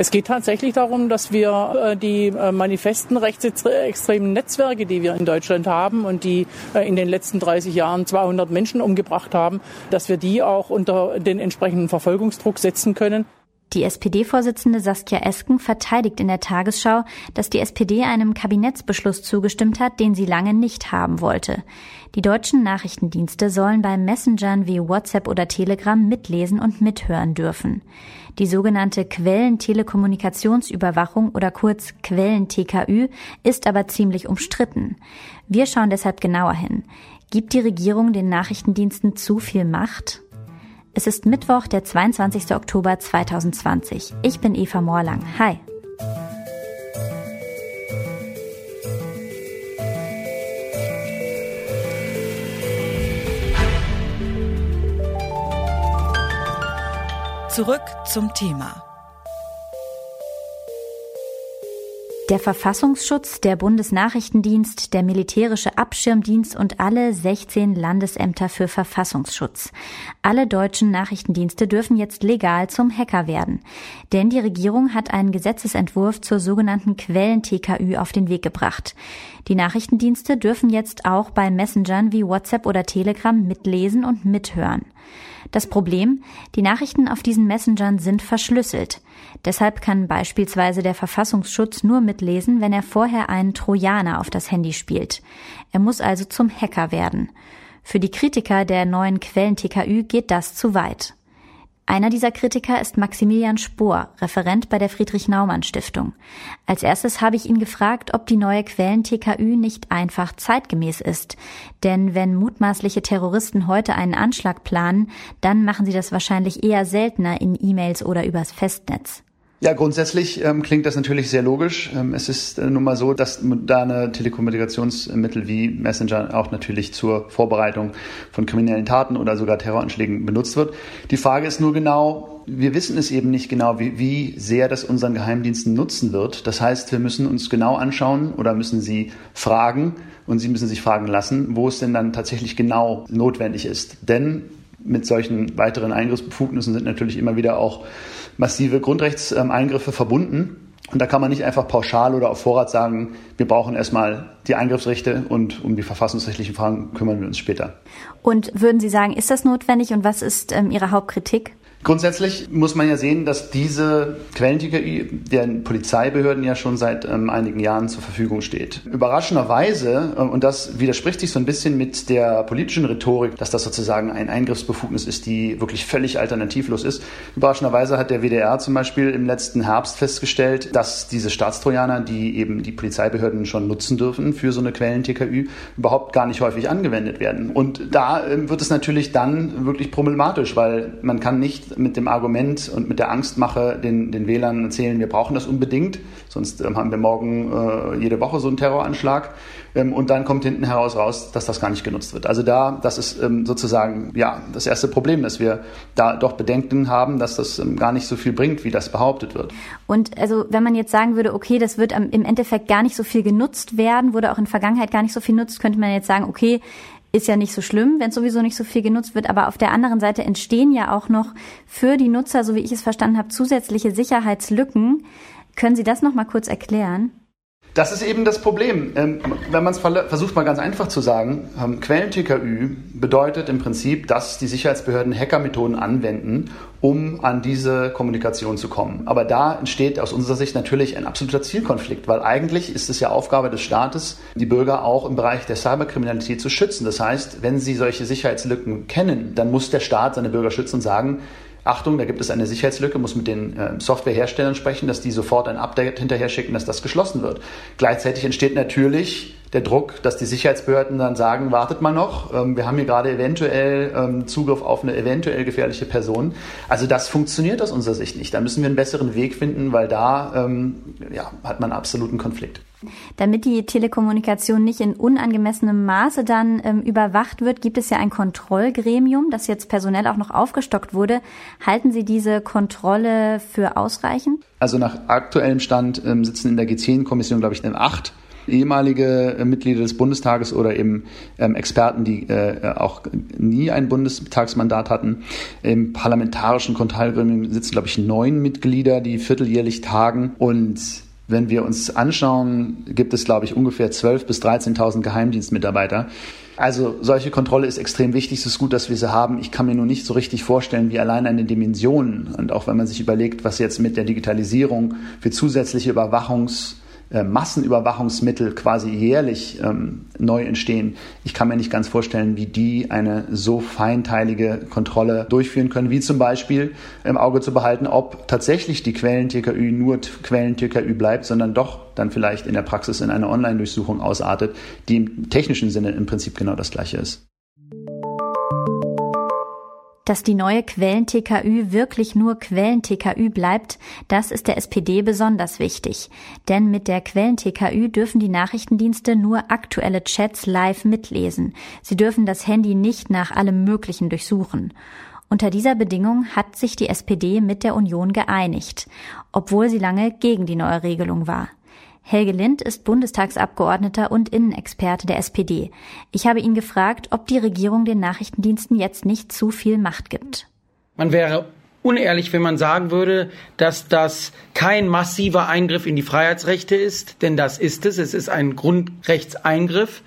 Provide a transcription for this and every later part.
Es geht tatsächlich darum, dass wir äh, die äh, manifesten rechtsextremen Netzwerke, die wir in Deutschland haben und die äh, in den letzten 30 Jahren 200 Menschen umgebracht haben, dass wir die auch unter den entsprechenden Verfolgungsdruck setzen können. Die SPD-Vorsitzende Saskia Esken verteidigt in der Tagesschau, dass die SPD einem Kabinettsbeschluss zugestimmt hat, den sie lange nicht haben wollte. Die deutschen Nachrichtendienste sollen bei Messengern wie WhatsApp oder Telegram mitlesen und mithören dürfen. Die sogenannte Quellentelekommunikationsüberwachung oder kurz Quellen-TKÜ ist aber ziemlich umstritten. Wir schauen deshalb genauer hin. Gibt die Regierung den Nachrichtendiensten zu viel Macht? Es ist Mittwoch, der 22. Oktober 2020. Ich bin Eva Morlang. Hi. Zurück zum Thema. Der Verfassungsschutz, der Bundesnachrichtendienst, der militärische Abschirmdienst und alle 16 Landesämter für Verfassungsschutz. Alle deutschen Nachrichtendienste dürfen jetzt legal zum Hacker werden. Denn die Regierung hat einen Gesetzesentwurf zur sogenannten Quellen-TKÜ auf den Weg gebracht. Die Nachrichtendienste dürfen jetzt auch bei Messengern wie WhatsApp oder Telegram mitlesen und mithören. Das Problem, die Nachrichten auf diesen Messengern sind verschlüsselt. Deshalb kann beispielsweise der Verfassungsschutz nur mitlesen, wenn er vorher einen Trojaner auf das Handy spielt. Er muss also zum Hacker werden. Für die Kritiker der neuen Quellen TKÜ geht das zu weit. Einer dieser Kritiker ist Maximilian Spohr, Referent bei der Friedrich-Naumann-Stiftung. Als erstes habe ich ihn gefragt, ob die neue Quellen-TKÜ nicht einfach zeitgemäß ist. Denn wenn mutmaßliche Terroristen heute einen Anschlag planen, dann machen sie das wahrscheinlich eher seltener in E-Mails oder übers Festnetz. Ja, grundsätzlich ähm, klingt das natürlich sehr logisch. Ähm, es ist äh, nun mal so, dass moderne Telekommunikationsmittel wie Messenger auch natürlich zur Vorbereitung von kriminellen Taten oder sogar Terroranschlägen benutzt wird. Die Frage ist nur genau, wir wissen es eben nicht genau, wie, wie sehr das unseren Geheimdiensten nutzen wird. Das heißt, wir müssen uns genau anschauen oder müssen sie fragen und sie müssen sich fragen lassen, wo es denn dann tatsächlich genau notwendig ist. Denn mit solchen weiteren Eingriffsbefugnissen sind natürlich immer wieder auch massive Grundrechtseingriffe verbunden. Und da kann man nicht einfach pauschal oder auf Vorrat sagen, wir brauchen erstmal die Eingriffsrechte und um die verfassungsrechtlichen Fragen kümmern wir uns später. Und würden Sie sagen, ist das notwendig und was ist ähm, Ihre Hauptkritik? Grundsätzlich muss man ja sehen, dass diese Quellenticker den Polizeibehörden ja schon seit ähm, einigen Jahren zur Verfügung steht. Überraschenderweise, äh, und das widerspricht sich so ein bisschen mit der politischen Rhetorik, dass das sozusagen ein Eingriffsbefugnis ist, die wirklich völlig alternativlos ist. Überraschenderweise hat der WDR zum Beispiel im letzten Herbst festgestellt, dass diese Staatstrojaner, die eben die Polizeibehörden schon nutzen dürfen für so eine Quellen-TKÜ, überhaupt gar nicht häufig angewendet werden. Und da äh, wird es natürlich dann wirklich problematisch, weil man kann nicht mit dem Argument und mit der Angstmache den, den Wählern erzählen, wir brauchen das unbedingt, sonst ähm, haben wir morgen äh, jede Woche so einen Terroranschlag. Ähm, und dann kommt hinten heraus raus, dass das gar nicht genutzt wird. Also da, das ist ähm, sozusagen ja das erste Problem, dass wir da doch Bedenken haben, dass das ähm, gar nicht so viel bringt, wie das behauptet wird. Und also wenn man jetzt sagen würde, okay, das wird im Endeffekt gar nicht so viel genutzt werden, wurde auch in Vergangenheit gar nicht so viel genutzt, könnte man jetzt sagen, okay, ist ja nicht so schlimm, wenn sowieso nicht so viel genutzt wird, aber auf der anderen Seite entstehen ja auch noch für die Nutzer, so wie ich es verstanden habe, zusätzliche Sicherheitslücken. Können Sie das noch mal kurz erklären? Das ist eben das Problem. Ähm, wenn man es versucht mal ganz einfach zu sagen, ähm, Quellen-TKÜ bedeutet im Prinzip, dass die Sicherheitsbehörden Hackermethoden anwenden, um an diese Kommunikation zu kommen. Aber da entsteht aus unserer Sicht natürlich ein absoluter Zielkonflikt, weil eigentlich ist es ja Aufgabe des Staates, die Bürger auch im Bereich der Cyberkriminalität zu schützen. Das heißt, wenn sie solche Sicherheitslücken kennen, dann muss der Staat seine Bürger schützen und sagen, Achtung, da gibt es eine Sicherheitslücke, muss mit den äh, Softwareherstellern sprechen, dass die sofort ein Update hinterher schicken, dass das geschlossen wird. Gleichzeitig entsteht natürlich der Druck, dass die Sicherheitsbehörden dann sagen, wartet mal noch, ähm, wir haben hier gerade eventuell ähm, Zugriff auf eine eventuell gefährliche Person. Also das funktioniert aus unserer Sicht nicht. Da müssen wir einen besseren Weg finden, weil da ähm, ja, hat man absoluten Konflikt. Damit die Telekommunikation nicht in unangemessenem Maße dann ähm, überwacht wird, gibt es ja ein Kontrollgremium, das jetzt personell auch noch aufgestockt wurde. Halten Sie diese Kontrolle für ausreichend? Also nach aktuellem Stand ähm, sitzen in der G10-Kommission, glaube ich, acht ehemalige äh, Mitglieder des Bundestages oder eben ähm, Experten, die äh, auch nie ein Bundestagsmandat hatten. Im parlamentarischen Kontrollgremium sitzen, glaube ich, neun Mitglieder, die vierteljährlich tagen und wenn wir uns anschauen, gibt es, glaube ich, ungefähr 12.000 bis 13.000 Geheimdienstmitarbeiter. Also solche Kontrolle ist extrem wichtig. Es ist gut, dass wir sie haben. Ich kann mir nur nicht so richtig vorstellen, wie allein eine Dimensionen und auch wenn man sich überlegt, was jetzt mit der Digitalisierung für zusätzliche Überwachungs- äh, Massenüberwachungsmittel quasi jährlich ähm, neu entstehen. Ich kann mir nicht ganz vorstellen, wie die eine so feinteilige Kontrolle durchführen können, wie zum Beispiel im Auge zu behalten, ob tatsächlich die Quellen-TKÜ nur Quellen-TKÜ bleibt, sondern doch dann vielleicht in der Praxis in eine Online-Durchsuchung ausartet, die im technischen Sinne im Prinzip genau das gleiche ist. Dass die neue Quellen-TKÜ wirklich nur Quellen-TKÜ bleibt, das ist der SPD besonders wichtig. Denn mit der Quellen-TKÜ dürfen die Nachrichtendienste nur aktuelle Chats live mitlesen. Sie dürfen das Handy nicht nach allem Möglichen durchsuchen. Unter dieser Bedingung hat sich die SPD mit der Union geeinigt, obwohl sie lange gegen die neue Regelung war. Helge Lind ist Bundestagsabgeordneter und Innenexperte der SPD. Ich habe ihn gefragt, ob die Regierung den Nachrichtendiensten jetzt nicht zu viel Macht gibt. Man wäre unehrlich, wenn man sagen würde, dass das kein massiver Eingriff in die Freiheitsrechte ist, denn das ist es. Es ist ein Grundrechtseingriff.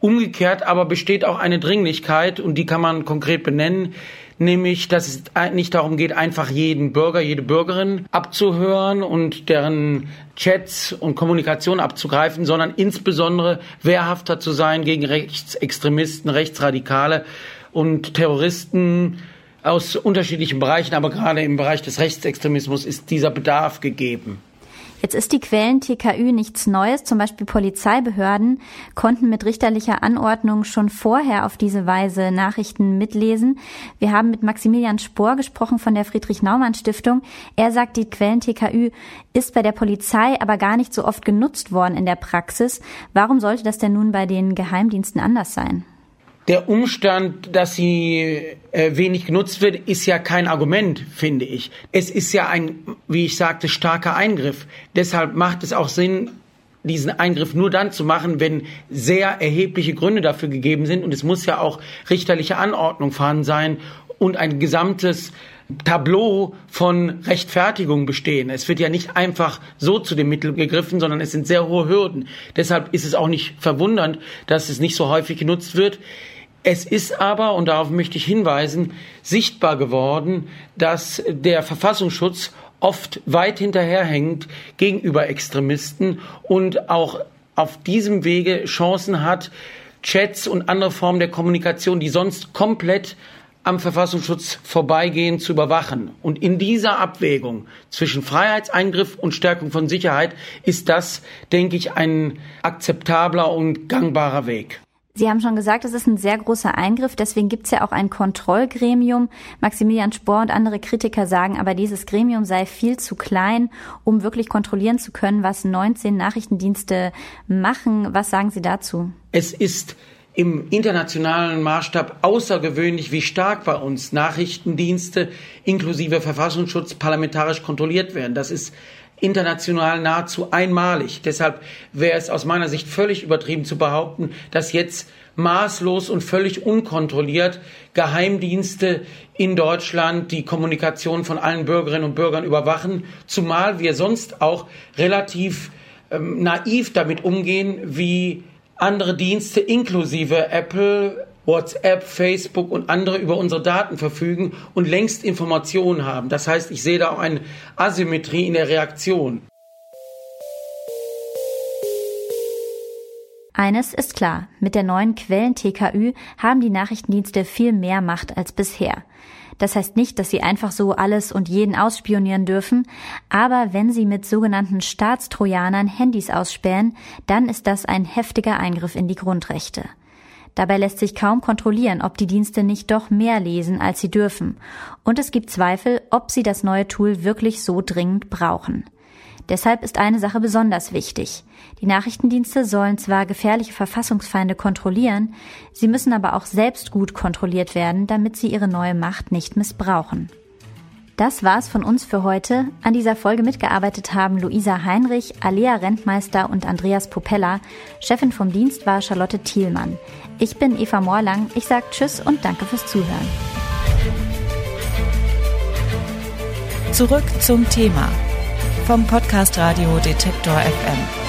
Umgekehrt aber besteht auch eine Dringlichkeit und die kann man konkret benennen, nämlich dass es nicht darum geht, einfach jeden Bürger, jede Bürgerin abzuhören und deren Chats und Kommunikation abzugreifen, sondern insbesondere wehrhafter zu sein gegen Rechtsextremisten, Rechtsradikale und Terroristen aus unterschiedlichen Bereichen, aber gerade im Bereich des Rechtsextremismus ist dieser Bedarf gegeben. Jetzt ist die Quellen-TKÜ nichts Neues. Zum Beispiel Polizeibehörden konnten mit richterlicher Anordnung schon vorher auf diese Weise Nachrichten mitlesen. Wir haben mit Maximilian Spohr gesprochen von der Friedrich-Naumann-Stiftung. Er sagt, die Quellen-TKÜ ist bei der Polizei aber gar nicht so oft genutzt worden in der Praxis. Warum sollte das denn nun bei den Geheimdiensten anders sein? Der Umstand, dass sie äh, wenig genutzt wird, ist ja kein Argument, finde ich. Es ist ja ein, wie ich sagte, starker Eingriff. Deshalb macht es auch Sinn, diesen Eingriff nur dann zu machen, wenn sehr erhebliche Gründe dafür gegeben sind. Und es muss ja auch richterliche Anordnung vorhanden sein und ein gesamtes Tableau von Rechtfertigung bestehen. Es wird ja nicht einfach so zu dem Mittel gegriffen, sondern es sind sehr hohe Hürden. Deshalb ist es auch nicht verwundernd, dass es nicht so häufig genutzt wird. Es ist aber, und darauf möchte ich hinweisen, sichtbar geworden, dass der Verfassungsschutz oft weit hinterherhängt gegenüber Extremisten und auch auf diesem Wege Chancen hat, Chats und andere Formen der Kommunikation, die sonst komplett am Verfassungsschutz vorbeigehen, zu überwachen. Und in dieser Abwägung zwischen Freiheitseingriff und Stärkung von Sicherheit ist das, denke ich, ein akzeptabler und gangbarer Weg. Sie haben schon gesagt, es ist ein sehr großer Eingriff, deswegen gibt es ja auch ein Kontrollgremium. Maximilian Spohr und andere Kritiker sagen aber, dieses Gremium sei viel zu klein, um wirklich kontrollieren zu können, was 19 Nachrichtendienste machen. Was sagen Sie dazu? Es ist im internationalen Maßstab außergewöhnlich, wie stark bei uns Nachrichtendienste inklusive Verfassungsschutz parlamentarisch kontrolliert werden. Das ist international nahezu einmalig. Deshalb wäre es aus meiner Sicht völlig übertrieben zu behaupten, dass jetzt maßlos und völlig unkontrolliert Geheimdienste in Deutschland die Kommunikation von allen Bürgerinnen und Bürgern überwachen, zumal wir sonst auch relativ ähm, naiv damit umgehen, wie andere Dienste inklusive Apple, WhatsApp, Facebook und andere über unsere Daten verfügen und längst Informationen haben. Das heißt, ich sehe da auch eine Asymmetrie in der Reaktion. Eines ist klar, mit der neuen Quellen-TKÜ haben die Nachrichtendienste viel mehr Macht als bisher. Das heißt nicht, dass sie einfach so alles und jeden ausspionieren dürfen, aber wenn sie mit sogenannten Staatstrojanern Handys ausspähen, dann ist das ein heftiger Eingriff in die Grundrechte. Dabei lässt sich kaum kontrollieren, ob die Dienste nicht doch mehr lesen, als sie dürfen. Und es gibt Zweifel, ob sie das neue Tool wirklich so dringend brauchen. Deshalb ist eine Sache besonders wichtig. Die Nachrichtendienste sollen zwar gefährliche Verfassungsfeinde kontrollieren, sie müssen aber auch selbst gut kontrolliert werden, damit sie ihre neue Macht nicht missbrauchen. Das war's von uns für heute. An dieser Folge mitgearbeitet haben Luisa Heinrich, Alea Rentmeister und Andreas Popella. Chefin vom Dienst war Charlotte Thielmann. Ich bin Eva Morlang. Ich sage Tschüss und danke fürs Zuhören. Zurück zum Thema vom Podcast Radio Detektor FM.